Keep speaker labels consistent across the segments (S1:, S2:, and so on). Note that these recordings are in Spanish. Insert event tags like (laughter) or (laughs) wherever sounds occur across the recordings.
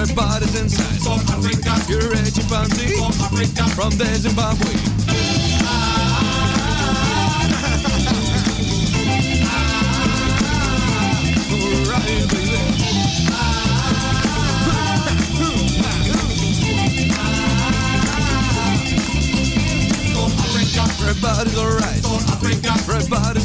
S1: Everybody's inside. You're a chimpanzee from the Zimbabwe.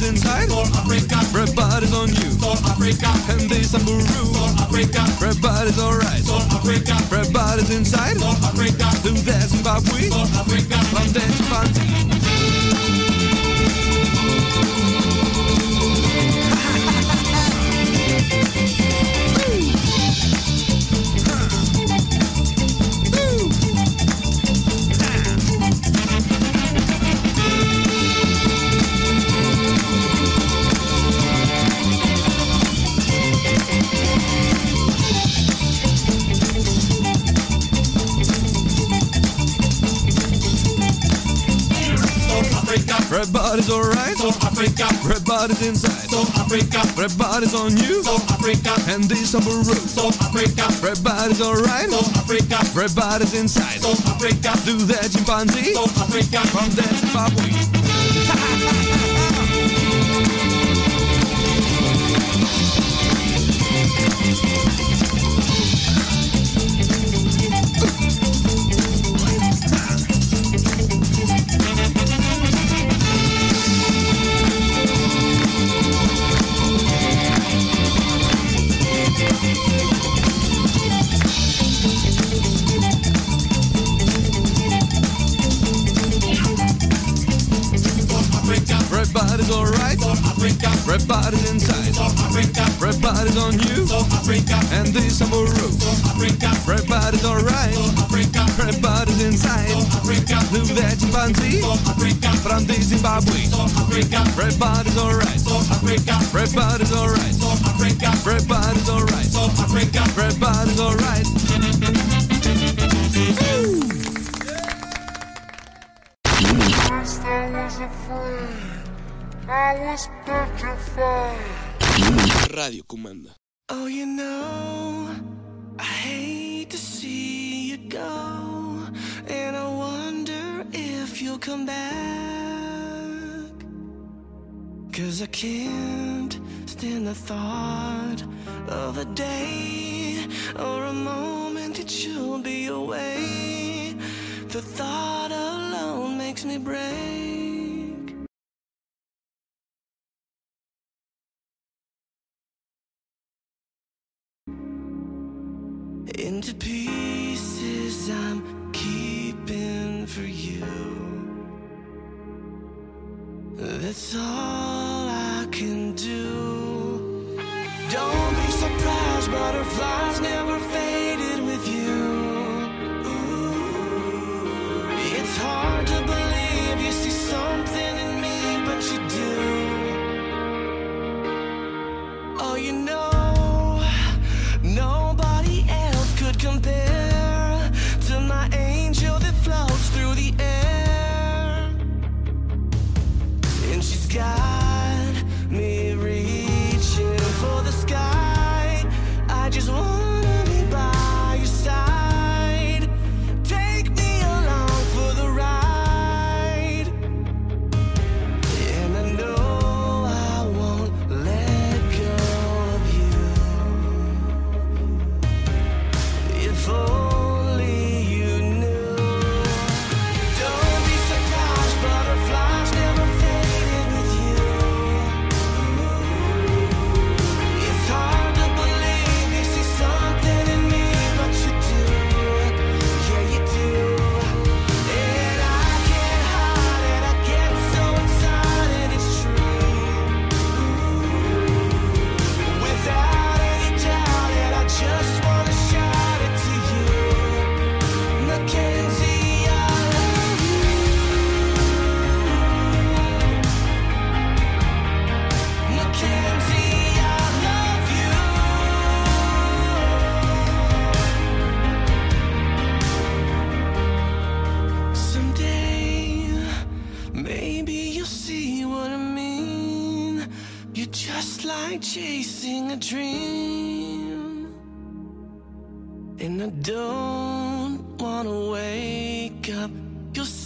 S1: inside. For Africa. Everybody's on you. For Africa. And they samburu. For Africa. Everybody's alright. For Africa. Everybody's inside. For Africa. Do that Zimbabwe. For Africa. Plantation party.
S2: Everybody's alright, so Africa. Everybody's inside, so Africa. Everybody's on you, so Africa. And this on Peru, so Africa. Everybody's alright, so Africa. Everybody's inside, so Africa. Do that chimpanzee, so Africa. From that Zimbabwe. everybody's alright. South Africa. Everybody's inside. South Africa. Everybody's on you. South Africa. And this summer roof. South Africa. Everybody's alright. South Africa. Everybody's inside. South Africa. Look that chimpanzee. South Africa. From the Zimbabwe. South Africa. Everybody's alright. South Africa. Everybody's alright. South Africa. Everybody's alright. South Africa. Everybody's alright.
S3: Ooh. Last hours of fire was petrified.
S4: Radio Comanda.
S5: Oh, you know, I hate to see you go, and I wonder if you'll come back. Cause I can't stand the thought of a day or a moment that you'll be away. The thought alone makes me break. Into pieces I'm keeping for you. That's all I can do. Don't be surprised, butterflies never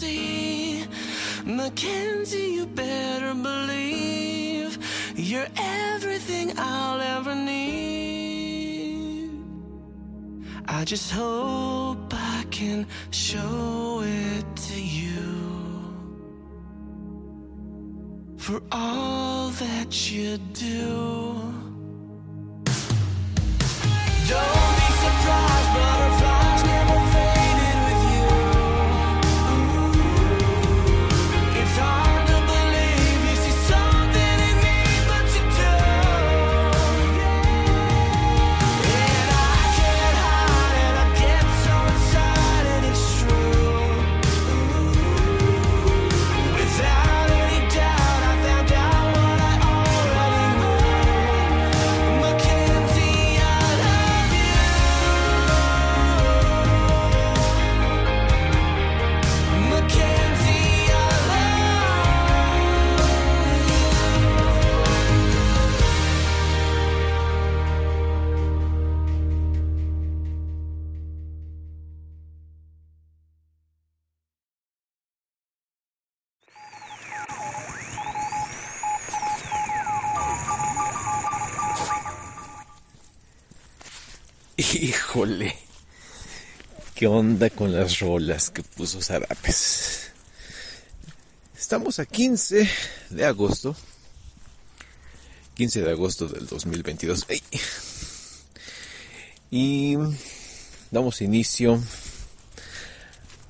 S5: see, Mackenzie, you better believe you're everything I'll ever need. I just hope I can show it to you for all that you do.
S6: ¿Qué onda con las rolas que puso Zarapes? Estamos a 15 de agosto. 15 de agosto del 2022. ¡Ey! Y damos inicio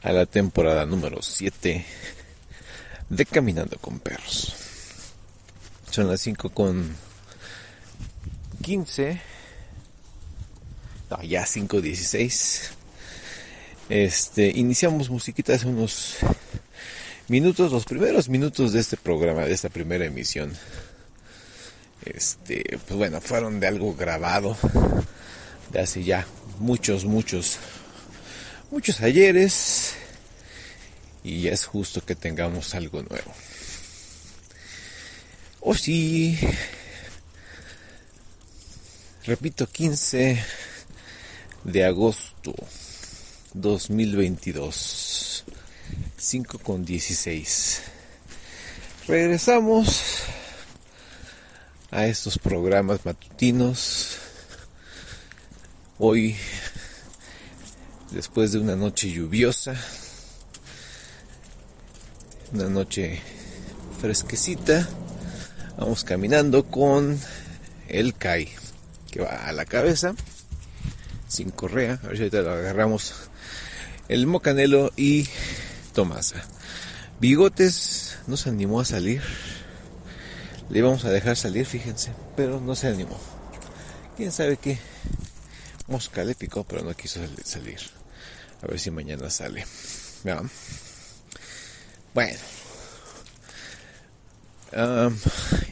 S6: a la temporada número 7 de Caminando con Perros. Son las 5 con 15 no, ya 5.16. Este, iniciamos musiquita hace unos minutos, los primeros minutos de este programa, de esta primera emisión. Este, pues bueno, fueron de algo grabado de hace ya muchos, muchos, muchos ayeres. Y es justo que tengamos algo nuevo. O sí, repito, 15 de agosto 2022 5 con 16 regresamos a estos programas matutinos hoy después de una noche lluviosa una noche fresquecita vamos caminando con el CAI que va a la cabeza sin correa. Ahorita lo agarramos. El Mocanelo y Tomasa. Bigotes no se animó a salir. Le íbamos a dejar salir, fíjense, pero no se animó. Quién sabe qué mosca le picó, pero no quiso sal- salir. A ver si mañana sale. Ya. Bueno.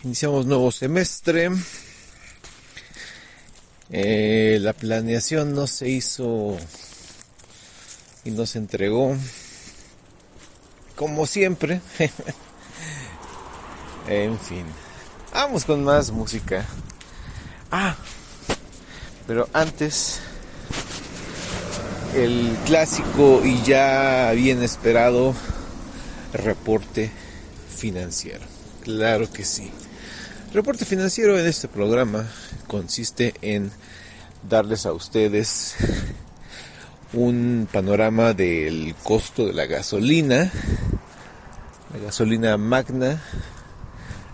S6: Iniciamos nuevo semestre. Eh, la planeación no se hizo y no se entregó como siempre. (laughs) en fin, vamos con más música. Ah, pero antes el clásico y ya bien esperado reporte financiero. Claro que sí. Reporte financiero en este programa consiste en darles a ustedes un panorama del costo de la gasolina, la gasolina magna,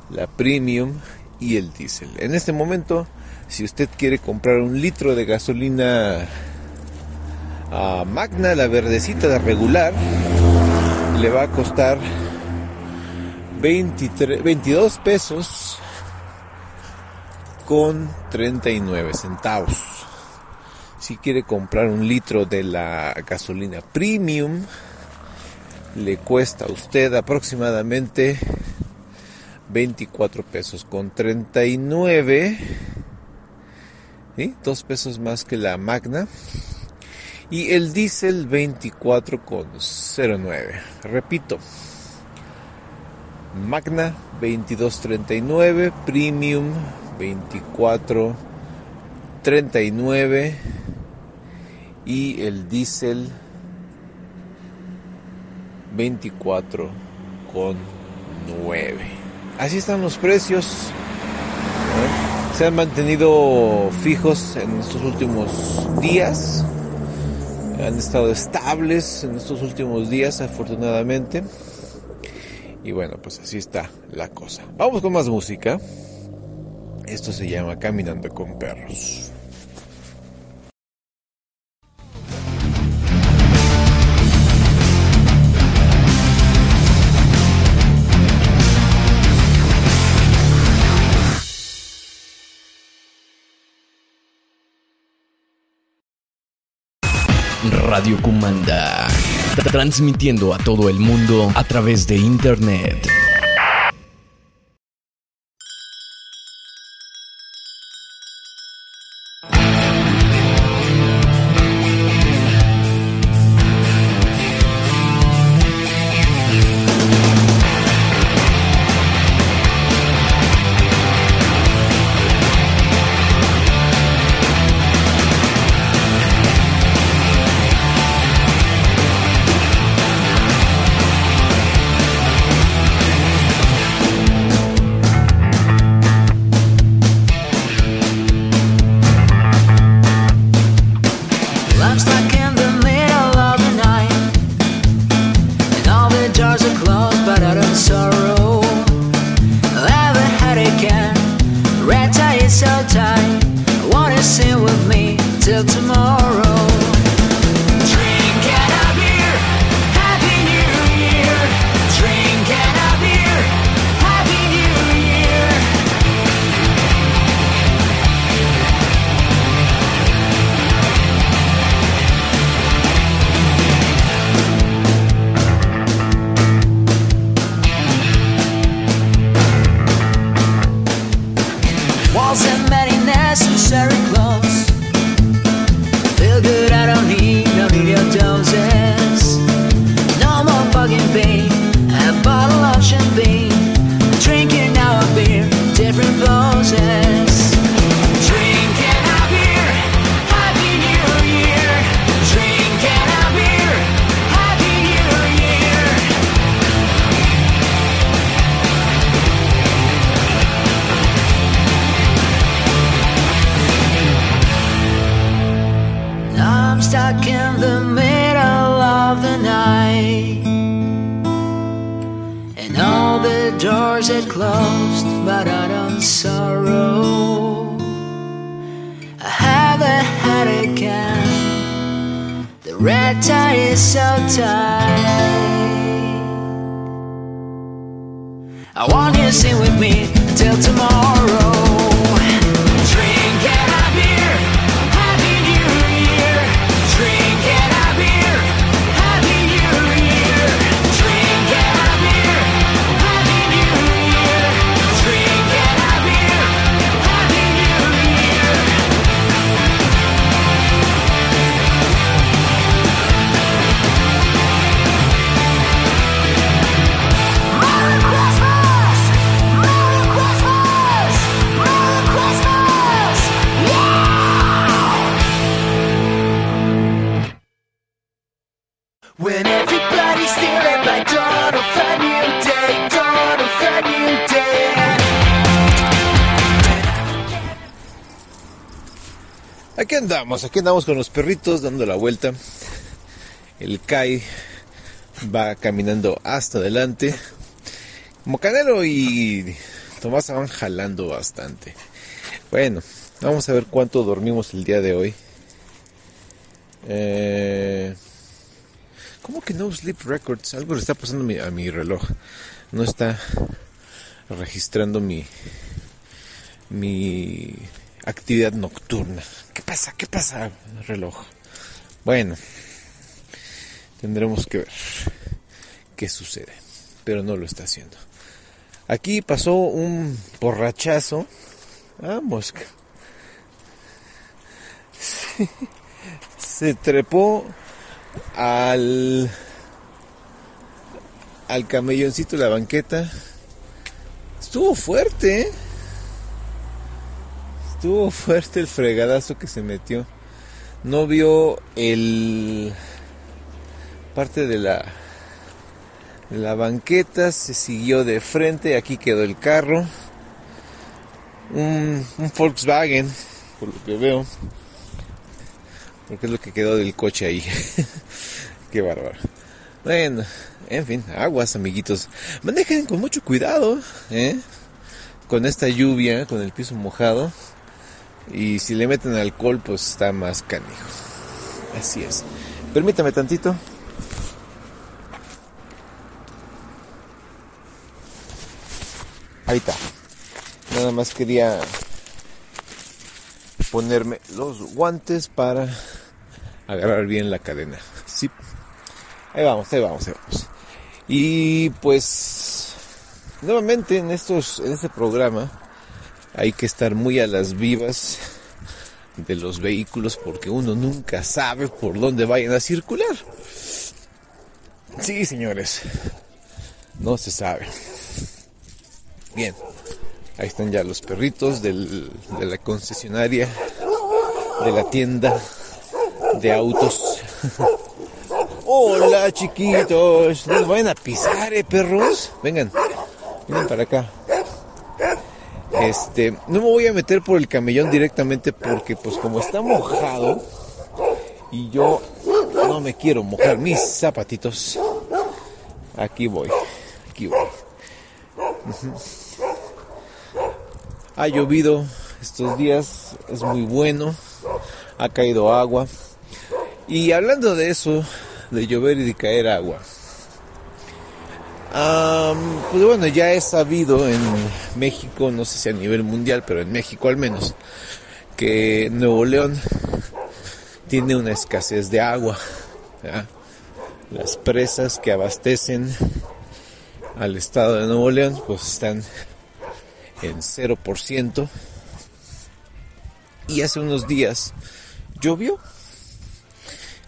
S6: la premium y el diésel. En este momento, si usted quiere comprar un litro de gasolina ah, magna, la verdecita de regular, le va a costar 23, 22 pesos con 39 centavos. Si quiere comprar un litro de la gasolina premium, le cuesta a usted aproximadamente 24 pesos con 39. ¿sí? Dos pesos más que la magna. Y el diésel 24 con 09. Repito. Magna 22.39, Premium 24 39 y el diésel 24 con 9. Así están los precios. ¿eh? Se han mantenido fijos en estos últimos días. Han estado estables en estos últimos días, afortunadamente. Y bueno, pues así está la cosa. Vamos con más música. Esto se llama Caminando con Perros.
S7: Radio Comanda. Transmitiendo a todo el mundo a través de Internet.
S8: Stuck in the middle of the night. And all the doors are closed, but I don't sorrow. I have a headache and the red tie is so tight. I want you to sing with me till tomorrow.
S6: Andamos, aquí andamos con los perritos dando la vuelta. El Kai va caminando hasta adelante. Como y Tomás van jalando bastante. Bueno, vamos a ver cuánto dormimos el día de hoy. Eh, ¿Cómo que no sleep records? Algo le está pasando a mi reloj. No está registrando mi mi actividad nocturna. ¿Qué pasa? ¿Qué pasa, reloj? Bueno, tendremos que ver qué sucede, pero no lo está haciendo. Aquí pasó un borrachazo. Ah, mosca. Se trepó al al camelloncito de la banqueta. Estuvo fuerte, ¿eh? Estuvo (laughs) fuerte el fregadazo que se metió. No vio el parte de la la banqueta, se siguió de frente, aquí quedó el carro. Un, un Volkswagen, por lo que veo. Porque es lo que quedó del coche ahí. (laughs) Qué bárbaro. Bueno, en fin, aguas, amiguitos. Manejen con mucho cuidado, ¿eh? Con esta lluvia, con el piso mojado. Y si le meten alcohol, pues está más canijo. Así es. Permítame tantito. Ahí está. Nada más quería ponerme los guantes para agarrar bien la cadena. Sí. Ahí vamos, ahí vamos, ahí vamos. Y pues nuevamente en estos en este programa hay que estar muy a las vivas de los vehículos porque uno nunca sabe por dónde vayan a circular. Sí, señores. No se sabe. Bien. Ahí están ya los perritos de la concesionaria, de la tienda de autos. (laughs) Hola chiquitos, no nos vayan a pisar, eh, perros. Vengan, vengan para acá. Este, no me voy a meter por el camellón directamente porque pues como está mojado y yo no me quiero mojar mis zapatitos. Aquí voy, aquí voy. Ha llovido estos días, es muy bueno, ha caído agua. Y hablando de eso, de llover y de caer agua. Am, pues bueno, ya he sabido en México, no sé si a nivel mundial, pero en México al menos, que Nuevo León tiene una escasez de agua. Las presas que abastecen al estado de Nuevo León pues están en 0%. Y hace unos días llovió.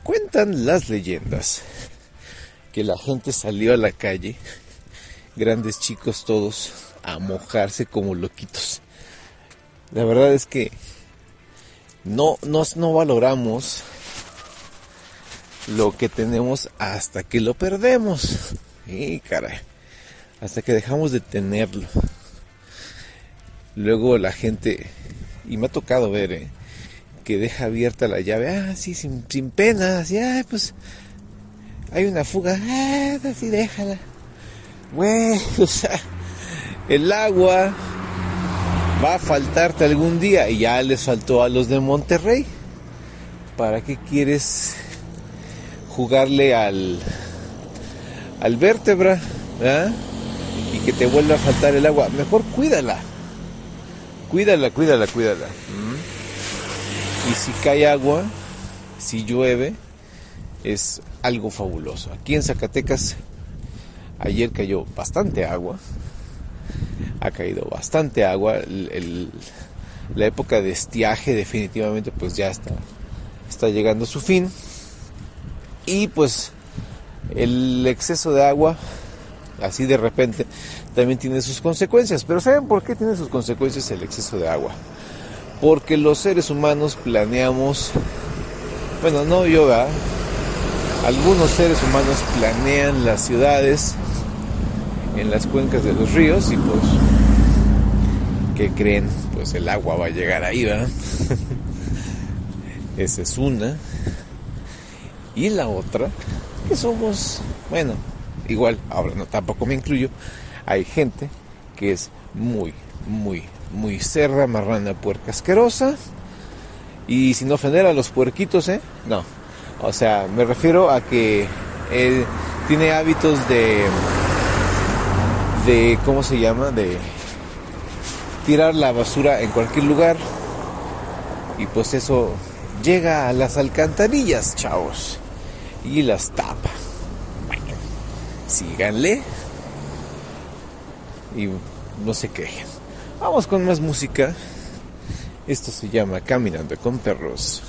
S6: Cuentan las leyendas que la gente salió a la calle, grandes chicos todos, a mojarse como loquitos. La verdad es que no, nos no valoramos lo que tenemos hasta que lo perdemos. Y caray, hasta que dejamos de tenerlo. Luego la gente, y me ha tocado ver, eh, que deja abierta la llave, ah, sí, sin, sin pena, así, ah, pues hay una fuga, ah, así déjala. Güey, (laughs) o sea, el agua va a faltarte algún día y ya les faltó a los de Monterrey. ¿Para qué quieres jugarle al al vértebra, ¿verdad? Y que te vuelva a faltar el agua? Mejor cuídala. Cuídala, cuídala, cuídala. ¿Mm? Y si cae agua, si llueve, es algo fabuloso. Aquí en Zacatecas ayer cayó bastante agua. Ha caído bastante agua. El- la época de estiaje definitivamente pues ya está, está llegando a su fin. Y pues el exceso de agua, así de repente, también tiene sus consecuencias. Pero ¿saben por qué tiene sus consecuencias el exceso de agua? Porque los seres humanos planeamos, bueno, no yo, ¿verdad? Algunos seres humanos planean las ciudades en las cuencas de los ríos y pues, ¿qué creen? Pues el agua va a llegar ahí, ¿verdad? (laughs) Esa es una. Y la otra, que somos, bueno, igual, ahora no, tampoco me incluyo, hay gente que es muy, muy, muy cerra, marrana, puerca asquerosa. Y sin ofender a los puerquitos, ¿eh? No. O sea, me refiero a que él tiene hábitos de. de. ¿cómo se llama? De tirar la basura en cualquier lugar. Y pues eso llega a las alcantarillas, chavos. Y las tapa. Bueno, síganle. Y no se quejen. Vamos con más música. Esto se llama Caminando con Perros.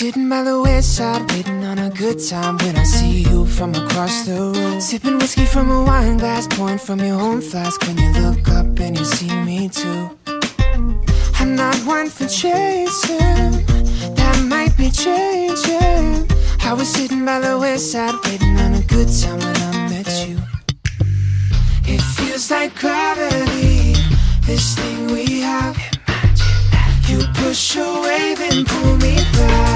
S9: Sitting by the wayside, waiting on a good time when I see you from across the room. Sipping whiskey from a wine glass, pouring from your own flask when you look up and you see me too. I'm not one for chasing, that might be changing. I was sitting by the wayside, waiting on a good time when I met you. It feels like gravity, this thing we have. You push away, then pull me back.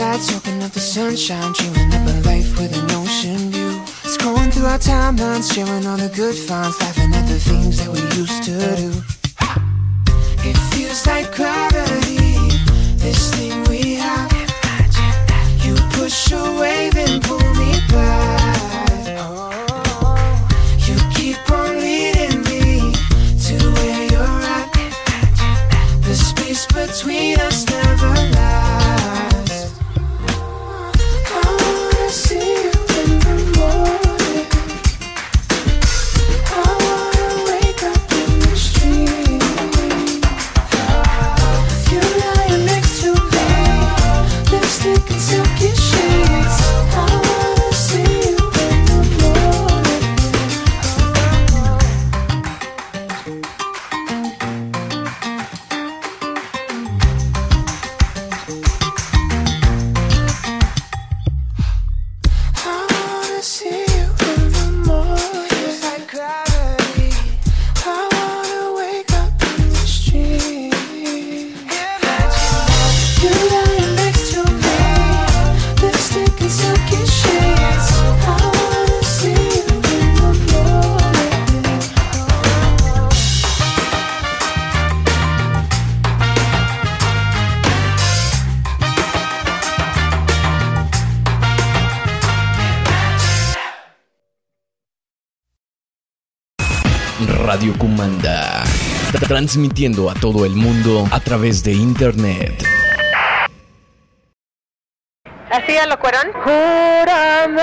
S9: Bayside, soaking up the sunshine, dreaming up a life with an ocean view. Scrolling through our timelines, sharing all the good finds, laughing at the things that we used to do. It feels like gravity, this thing we have. You push away, then pull
S7: Radio Kumanda. Transmitiendo a todo el mundo a través de internet.
S10: Así a lo cuerón. Júrame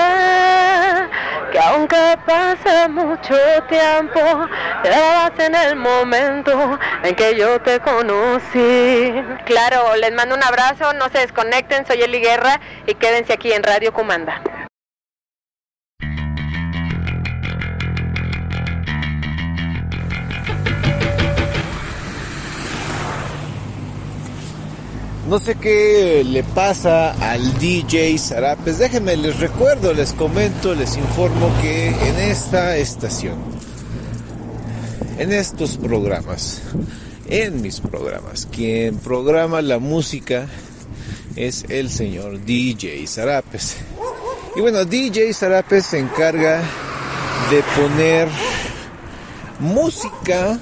S10: que aunque pase mucho tiempo, quedarás en el momento en que yo te conocí. Claro, les mando un abrazo, no se desconecten, soy Eli Guerra y quédense aquí en Radio Comanda.
S6: No sé qué le pasa al DJ Sarapes. Déjenme, les recuerdo, les comento, les informo que en esta estación, en estos programas, en mis programas, quien programa la música es el señor DJ Sarapes. Y bueno, DJ Sarapes se encarga de poner música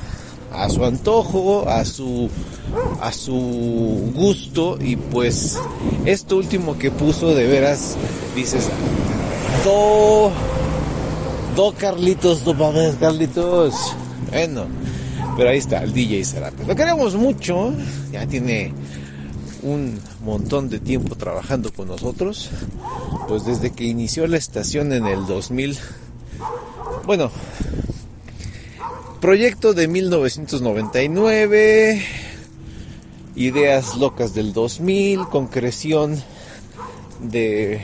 S6: a su antojo, a su a su gusto y pues esto último que puso de veras dices do Carlitos do mames Carlitos bueno pero ahí está el DJ Sarapes lo queremos mucho ya tiene un montón de tiempo trabajando con nosotros. Pues desde que inició la estación en el 2000 bueno proyecto de 1999 Ideas locas del 2000, concreción de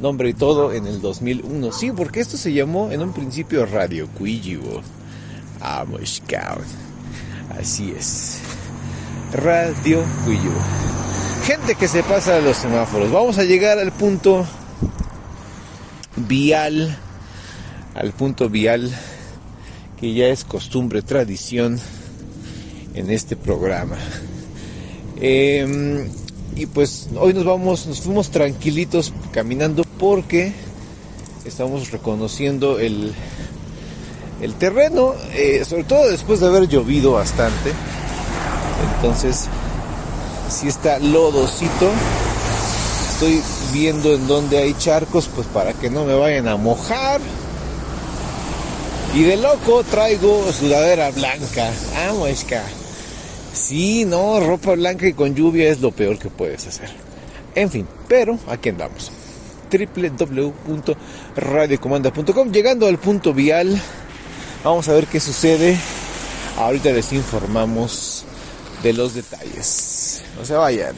S6: nombre y todo en el 2001. Sí, porque esto se llamó en un principio Radio Cuijibo. Vamos, cabrón. Así es. Radio Cuijibo. Gente que se pasa a los semáforos. Vamos a llegar al punto vial. Al punto vial que ya es costumbre, tradición en este programa. Eh, y pues hoy nos vamos, nos fuimos tranquilitos caminando porque estamos reconociendo el, el terreno, eh, sobre todo después de haber llovido bastante. Entonces, si está lodosito. Estoy viendo en dónde hay charcos, pues para que no me vayan a mojar. Y de loco traigo sudadera blanca. Ah, muesca. Sí, no, ropa blanca y con lluvia es lo peor que puedes hacer. En fin, pero aquí andamos. www.radiocomanda.com Llegando al punto vial, vamos a ver qué sucede. Ahorita les informamos de los detalles. No se vayan.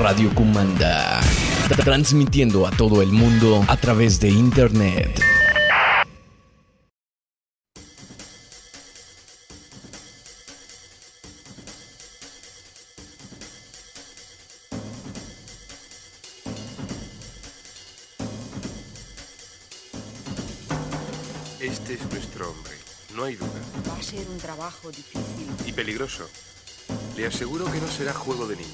S7: Radio Comanda. Transmitiendo a todo el mundo a través de Internet.
S11: Este es nuestro hombre, no hay duda.
S12: Va a ser un trabajo difícil.
S11: Y peligroso. Le aseguro que no será juego de niños.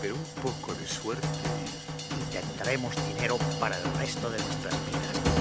S11: Pero un poco de suerte.
S13: Tendremos dinero para el resto de nuestras vidas.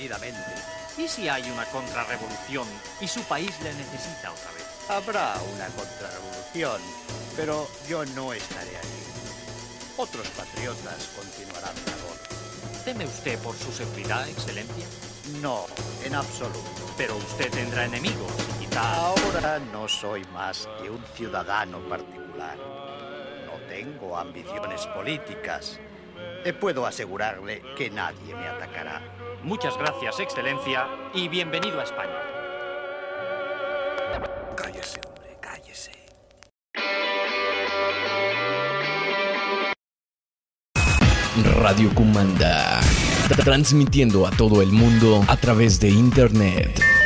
S13: Decididamente.
S14: ¿Y si hay una contrarrevolución y su país le necesita otra vez?
S13: Habrá una contrarrevolución, pero yo no estaré allí. Otros patriotas continuarán la labor.
S14: ¿Teme usted por su seguridad, excelencia?
S13: No, en absoluto.
S14: Pero usted tendrá enemigos y quizá...
S13: Ahora no soy más que un ciudadano particular. No tengo ambiciones políticas. Eh, Puedo asegurarle que nadie me atacará.
S14: Muchas gracias, excelencia, y bienvenido a España.
S11: Cállese, hombre, cállese.
S7: Radio Comanda. Transmitiendo a todo el mundo a través de Internet.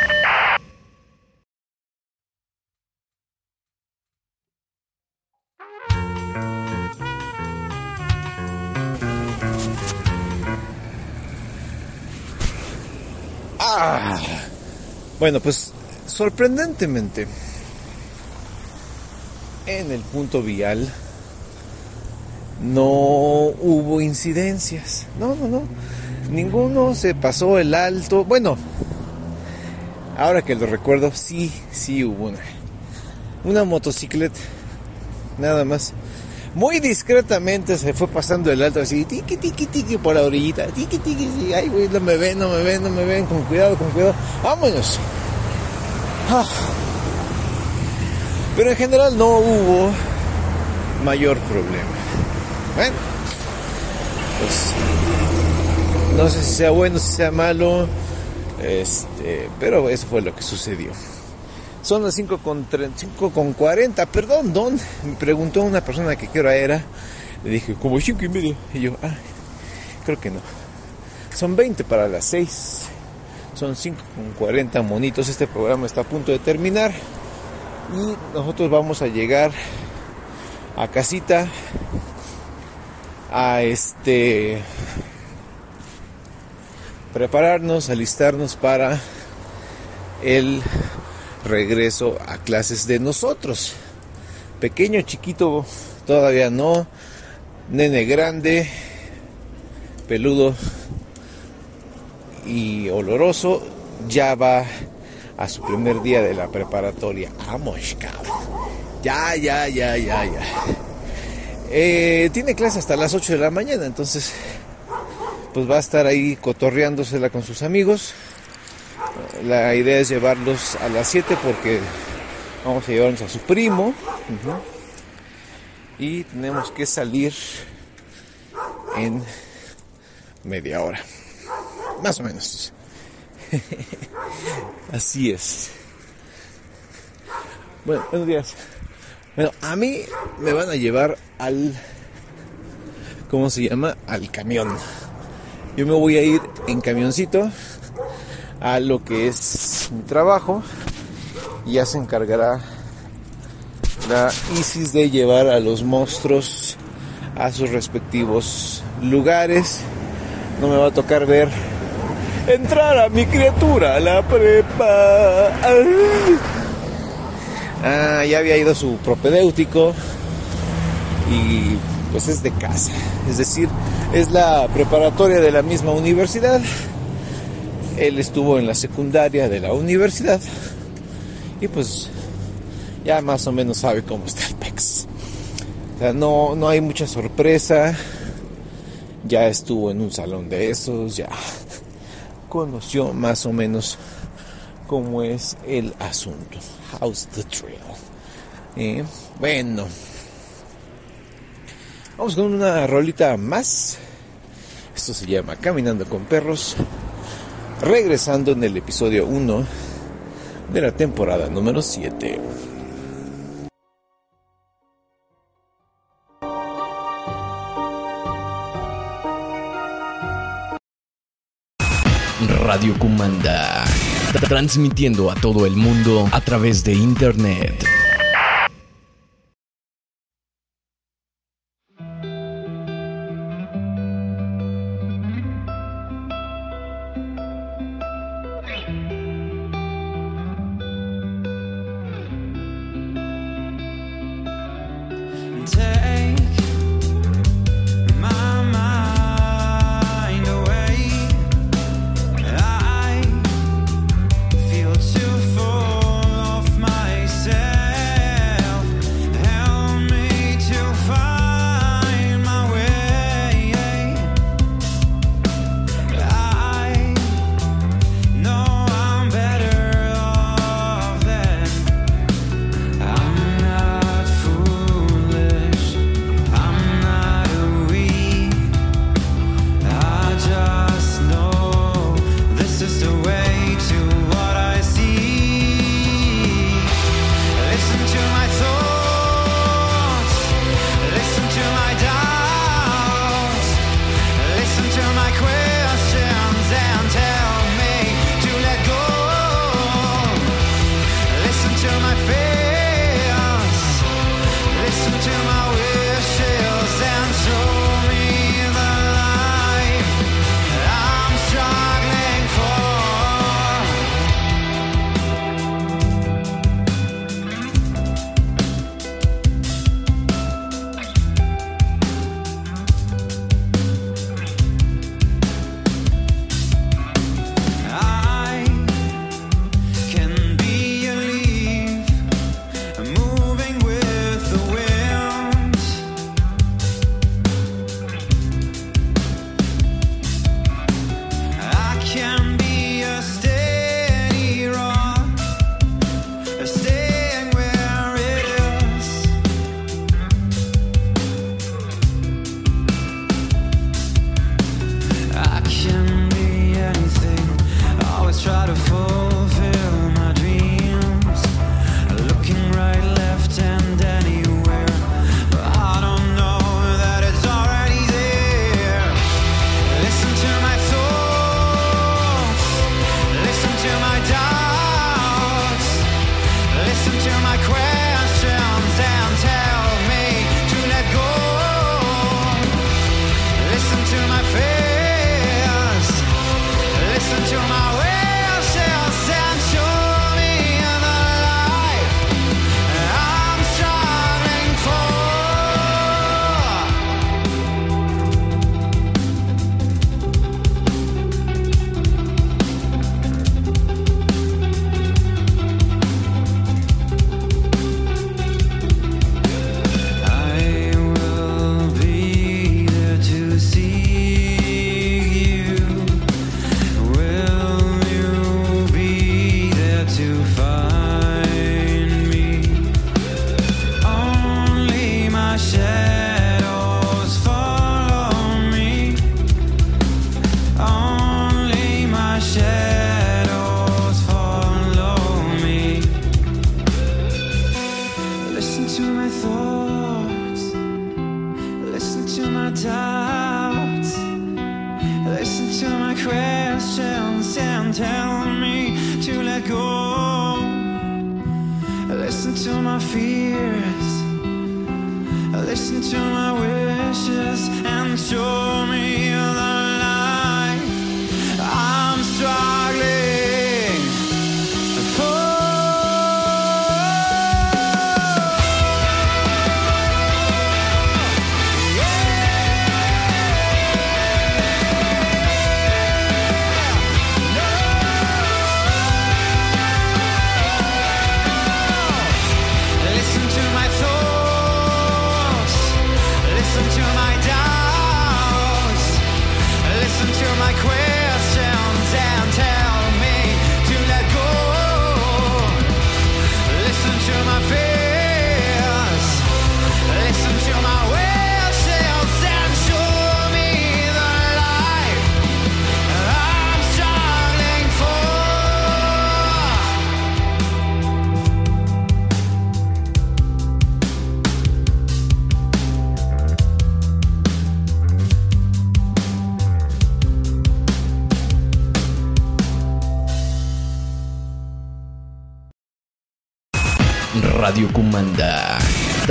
S6: Bueno, pues sorprendentemente, en el punto vial no hubo incidencias. No, no, no. Ninguno se pasó el alto. Bueno, Ahora que lo recuerdo, sí, sí hubo una. Motocicleta, nada más. Muy discretamente se fue pasando el alto así, tiki, tiki, tiki, por la orillita. Tiki, sí. Ay, güey, no me ven, no me ven, no me ven. Con cuidado, con cuidado. Vámonos. Ah. Pero en general no hubo mayor problema. Bueno, pues no sé si sea bueno, si sea malo, este, pero eso fue lo que sucedió. Son las 5 con, 5 con 40, perdón, ¿dónde? Me preguntó una persona que qué hora era. Le dije, como 5 y media. Y yo, ah, creo que no. Son 20 para las 6. Son 5 con 40 monitos. Este programa está a punto de terminar. Y nosotros vamos a llegar a casita a este prepararnos, alistarnos para el regreso a clases de nosotros. Pequeño, chiquito, todavía no. Nene grande, peludo y oloroso, ya va a su primer día de la preparatoria. Vamos, cabrón. Ya, ya, ya, ya, ya. Eh, tiene clase hasta las 8 de la mañana, entonces pues va a estar ahí cotorreándosela con sus amigos. La idea es llevarlos a las 7 porque vamos a llevarnos a su primo. Y tenemos que salir en media hora. Más o menos. (laughs) Así es. Bueno, buenos días. Bueno, a mí me van a llevar al... ¿Cómo se llama? Al camión. Yo me voy a ir en camioncito a lo que es mi trabajo y ya se encargará la ISIS de llevar a los monstruos a sus respectivos lugares. No me va a tocar ver entrar a mi criatura a la prepa. Ah, ya había ido su propedéutico y pues es de casa. Es decir, es la preparatoria de la misma universidad. Él estuvo en la secundaria de la universidad y pues ya más o menos sabe cómo está el PEX. O sea, no, no hay mucha sorpresa. Ya estuvo en un salón de esos, ya conoció más o menos cómo es el asunto. How's the trail? Eh, bueno, vamos con una rolita más. Esto se llama Caminando con Perros. Regresando en el episodio 1 de la temporada número 7.
S7: Radio Kumanda. Transmitiendo a todo el mundo a través de internet.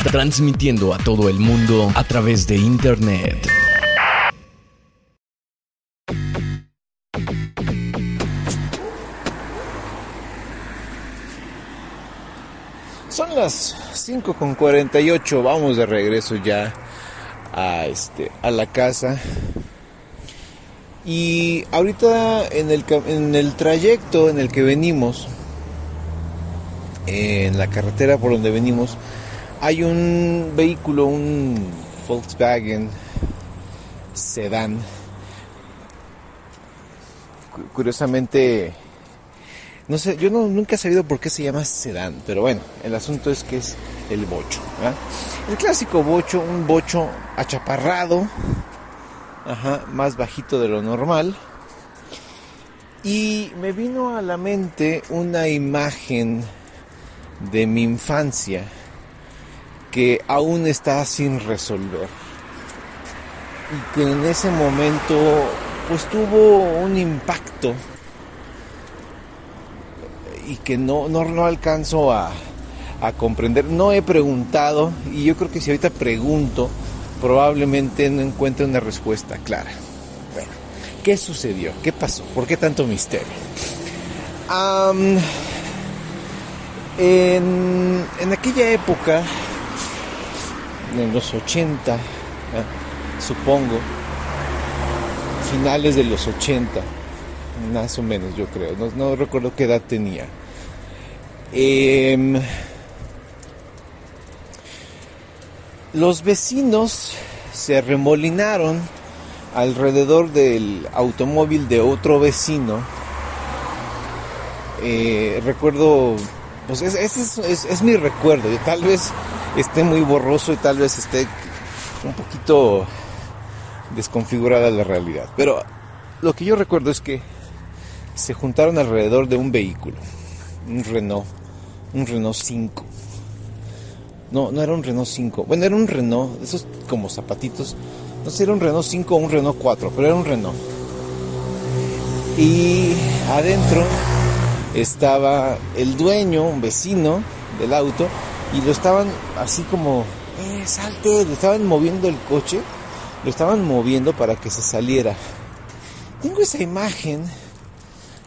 S7: Transmitiendo a todo el mundo a través de internet.
S6: Son las 5 con 48, vamos de regreso ya a, este, a la casa. Y ahorita en el, en el trayecto en el que venimos, en la carretera por donde venimos, hay un vehículo, un Volkswagen sedán. Cu- Curiosamente, no sé, yo no, nunca he sabido por qué se llama sedán, pero bueno, el asunto es que es el bocho. El clásico bocho, un bocho achaparrado, ajá, más bajito de lo normal. Y me vino a la mente una imagen de mi infancia que aún está sin resolver. Y que en ese momento pues tuvo un impacto y que no, no, no alcanzo a, a comprender. No he preguntado y yo creo que si ahorita pregunto probablemente no encuentre una respuesta clara. Bueno, ¿qué sucedió? ¿Qué pasó? ¿Por qué tanto misterio? En, en aquella época, en los 80, ¿eh? supongo, finales de los 80, más o menos yo creo, no, recuerdo qué edad tenía. Em, los vecinos se remolinaron alrededor del automóvil de otro vecino. Eh, recuerdo, pues es, ese es, es- es mi recuerdo, tal vez esté muy borroso y tal vez esté un poquito desconfigurada la realidad. Pero lo que yo recuerdo es que se juntaron alrededor de un vehículo, un Renault, un Renault 5. No, no era un Renault 5. Bueno, era un Renault, esos como zapatitos. No sé si era un Renault 5 o un Renault 4, pero era un Renault. Y adentro estaba el dueño, un vecino del auto, y lo estaban así como, eh, salte, le estaban moviendo el coche, lo estaban moviendo para que se saliera. Tengo esa imagen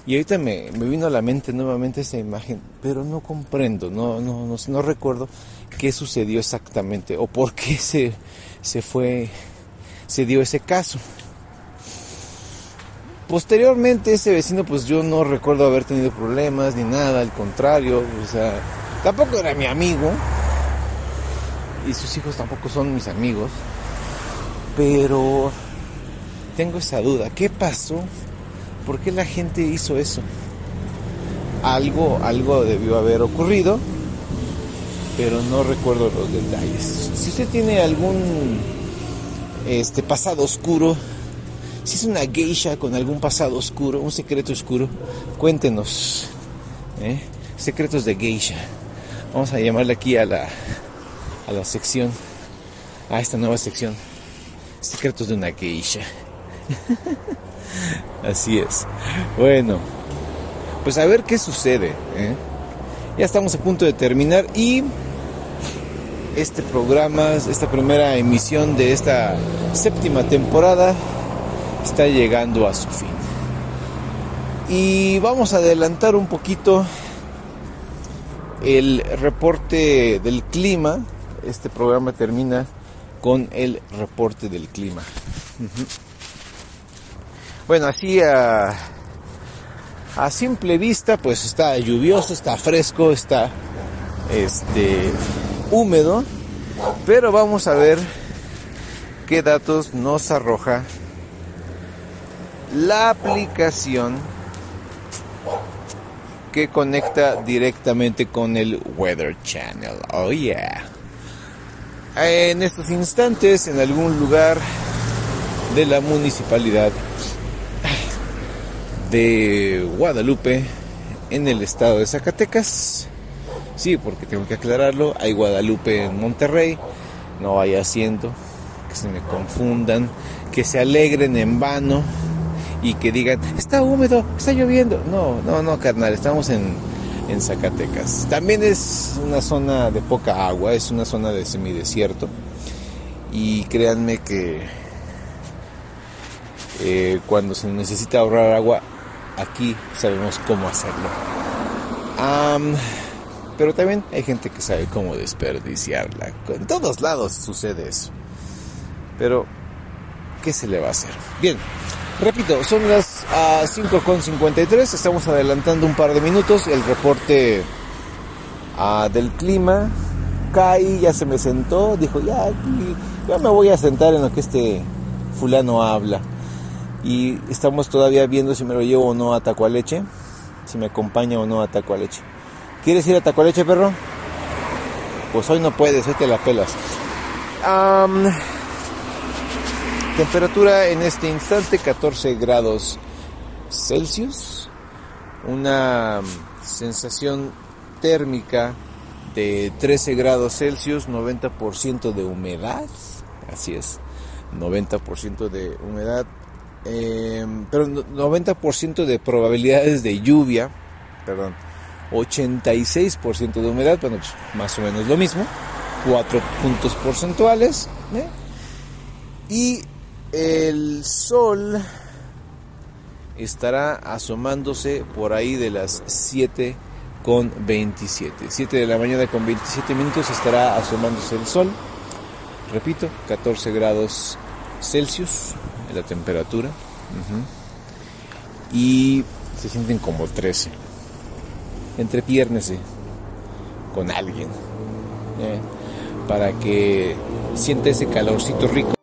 S6: y ahorita me, me vino a la mente nuevamente esa imagen, pero no comprendo, no, no, no, no recuerdo qué sucedió exactamente o por qué se, se fue, se dio ese caso. Posteriormente ese vecino pues yo no recuerdo haber tenido problemas ni nada, al contrario, o sea, tampoco era mi amigo y sus hijos tampoco son mis amigos, pero tengo esa duda, ¿qué pasó? ¿Por qué la gente hizo eso? Algo, algo debió haber ocurrido, pero no recuerdo los detalles. Si usted tiene algún este pasado oscuro, si es una geisha con algún pasado oscuro, un secreto oscuro, cuéntenos. ¿eh? Secretos de geisha. Vamos a llamarle aquí a la, a la sección, a esta nueva sección. Secretos de una geisha. (laughs) Así es. Bueno, pues a ver qué sucede. ¿eh? Ya estamos a punto de terminar y este programa, esta primera emisión de esta séptima temporada está llegando a su fin. Y vamos a adelantar un poquito el reporte del clima. Este programa termina con el reporte del clima. Bueno, así a, a simple vista, pues está lluvioso, está fresco, está este húmedo, pero vamos a ver qué datos nos arroja la aplicación que conecta directamente con el Weather Channel. Oh yeah. En estos instantes, en algún lugar de la municipalidad de Guadalupe, en el estado de Zacatecas. Sí, porque tengo que aclararlo, hay Guadalupe en Monterrey, no vaya haciendo que se me confundan, que se alegren en vano y que digan, está húmedo, está lloviendo. No, no, no, carnal, estamos en, en Zacatecas. También es una zona de poca agua, es una zona de semidesierto. Y créanme que eh, cuando se necesita ahorrar agua, aquí sabemos cómo hacerlo. Pero también hay gente que sabe cómo desperdiciarla. En todos lados sucede eso. Pero, ¿qué se le va a hacer? Bien, repito, son las ah, 5.53, estamos adelantando un par de minutos. El reporte ah, del clima. Kai ya se me sentó, dijo, ya, ya me voy a sentar en lo que este fulano habla. Y estamos todavía viendo si me lo llevo o no a Tacualeche, si me acompaña o no a Tacualeche. ¿Quieres ir a Tacualeche, perro? Pues hoy no puedes, hoy te la pelas. Am, temperatura en este instante 14 grados Celsius. Una sensación térmica de 13 grados Celsius, 90% de humedad. Así es, 90% de humedad. eh, pero no- 90% de probabilidades de lluvia. Perdón. 86% de humedad, bueno, pues más o menos lo mismo, 4 puntos porcentuales. ¿eh? Y el sol estará asomándose por ahí de las 7 con 27. 7 de la mañana con 27 minutos estará asomándose el sol. Repito, 14 grados Celsius la temperatura. Y se sienten como 13 entrepiérnese con alguien ¿eh? para que sienta ese calorcito rico.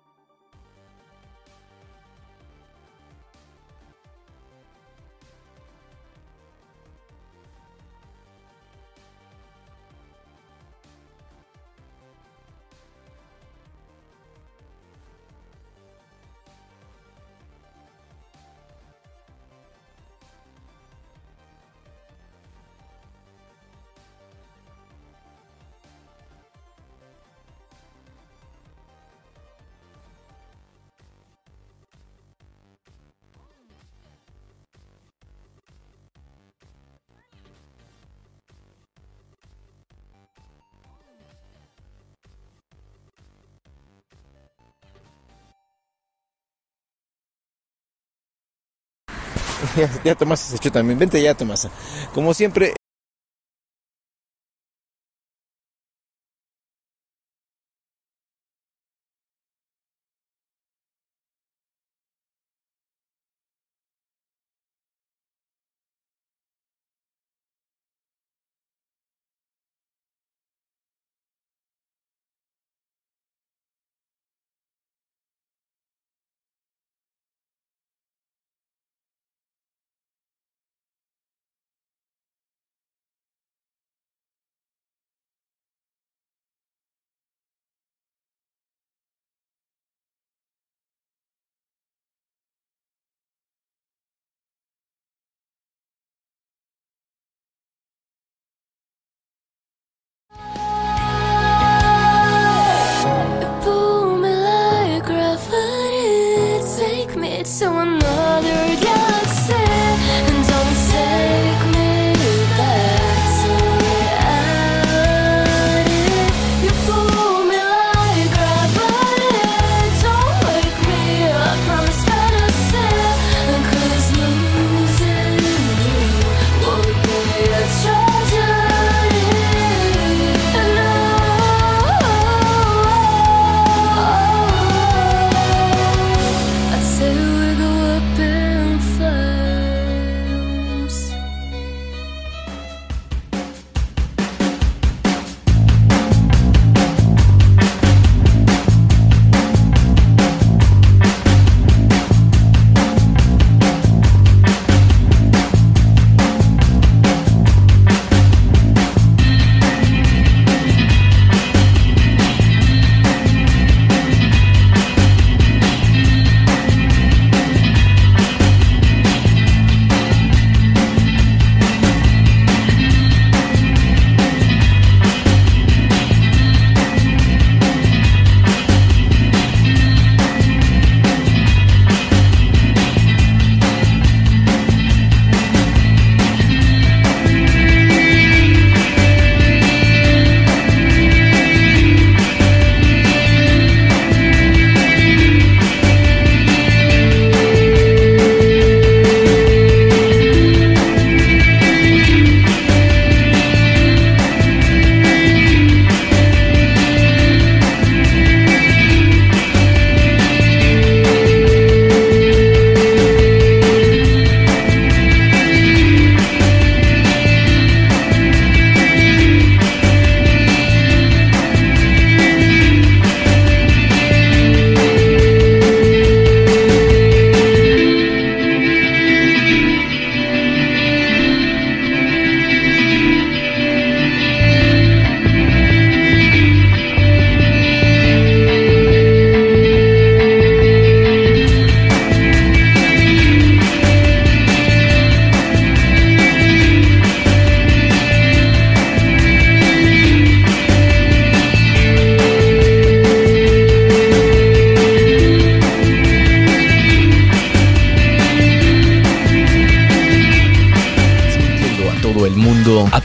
S6: (laughs) ya, ya Tomás se echó también. Vente ya, Tomás. Como siempre,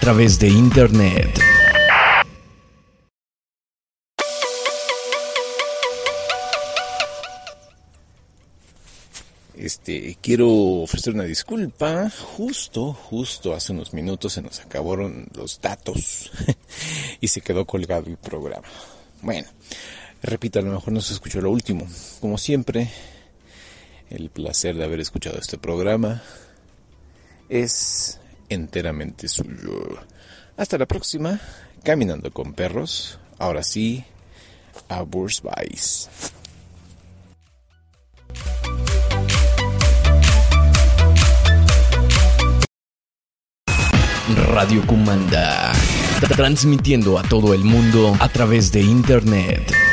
S7: través de internet.
S6: Este, quiero ofrecer una disculpa. Justo, justo hace unos minutos se nos acabaron los datos (laughs) y se quedó colgado el programa. Bueno, repito, a lo mejor no se escuchó lo último. Como siempre, el placer de haber escuchado este programa es enteramente suyo. Hasta la próxima, caminando con perros. Ahora sí, a Vice.
S7: Radio Comanda. Transmitiendo a todo el mundo a través de internet.